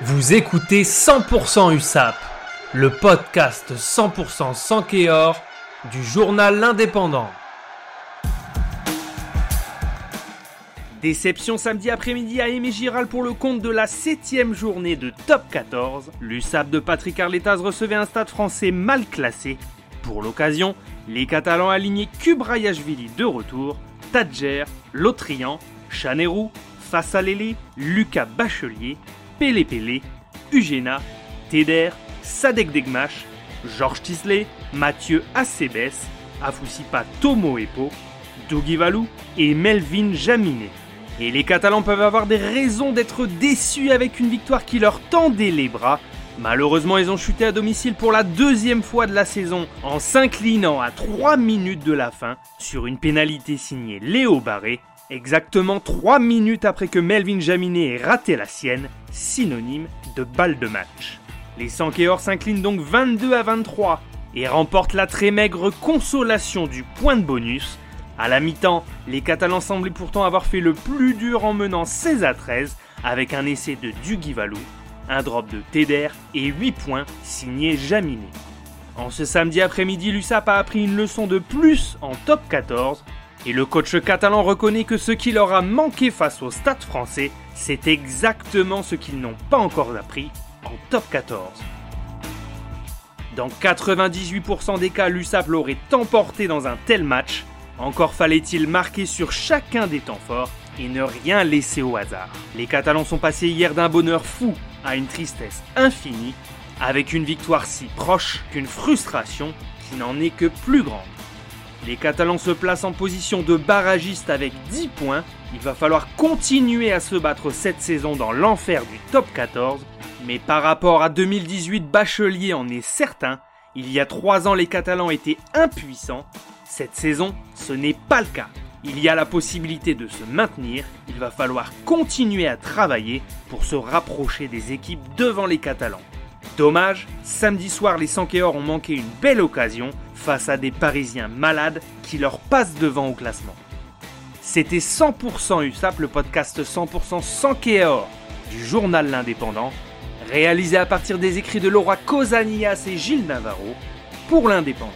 Vous écoutez 100% USAP, le podcast 100% sans Kéor du journal L'Indépendant. Déception samedi après-midi à Aimé Giral pour le compte de la 7ème journée de Top 14. L'USAP de Patrick Arletaz recevait un stade français mal classé. Pour l'occasion, les Catalans alignaient Kubrayashvili de retour, Tadjer, Lotrian, Chanerou, Fassalele, Lucas Bachelier, Pélé Pélé, Eugéna, Teder, Sadek Degmash, Georges Tisley, Mathieu Acebes, Afusipa Tomoepo, Dougie Valou et Melvin Jaminet. Et les Catalans peuvent avoir des raisons d'être déçus avec une victoire qui leur tendait les bras. Malheureusement, ils ont chuté à domicile pour la deuxième fois de la saison en s'inclinant à 3 minutes de la fin sur une pénalité signée Léo Barré exactement 3 minutes après que Melvin Jaminet ait raté la sienne, synonyme de balle de match. Les Sankéors s'inclinent donc 22 à 23 et remportent la très maigre consolation du point de bonus. À la mi-temps, les Catalans semblaient pourtant avoir fait le plus dur en menant 16 à 13 avec un essai de Dugivalou, un drop de Teder et 8 points signés Jaminet. En ce samedi après-midi, l'USAP a appris une leçon de plus en top 14 et le coach catalan reconnaît que ce qui leur a manqué face au stade français, c'est exactement ce qu'ils n'ont pas encore appris en top 14. Dans 98% des cas, l'USAP l'aurait emporté dans un tel match. Encore fallait-il marquer sur chacun des temps forts et ne rien laisser au hasard. Les Catalans sont passés hier d'un bonheur fou à une tristesse infinie, avec une victoire si proche qu'une frustration qui n'en est que plus grande. Les Catalans se placent en position de barragiste avec 10 points. Il va falloir continuer à se battre cette saison dans l'enfer du top 14. Mais par rapport à 2018, Bachelier en est certain. Il y a 3 ans, les Catalans étaient impuissants. Cette saison, ce n'est pas le cas. Il y a la possibilité de se maintenir. Il va falloir continuer à travailler pour se rapprocher des équipes devant les Catalans. Dommage, samedi soir, les Sankéors ont manqué une belle occasion face à des Parisiens malades qui leur passent devant au classement. C'était 100% USAP, le podcast 100% Sankéor du journal L'Indépendant, réalisé à partir des écrits de Laura Cosanias et Gilles Navarro pour l'Indépendant.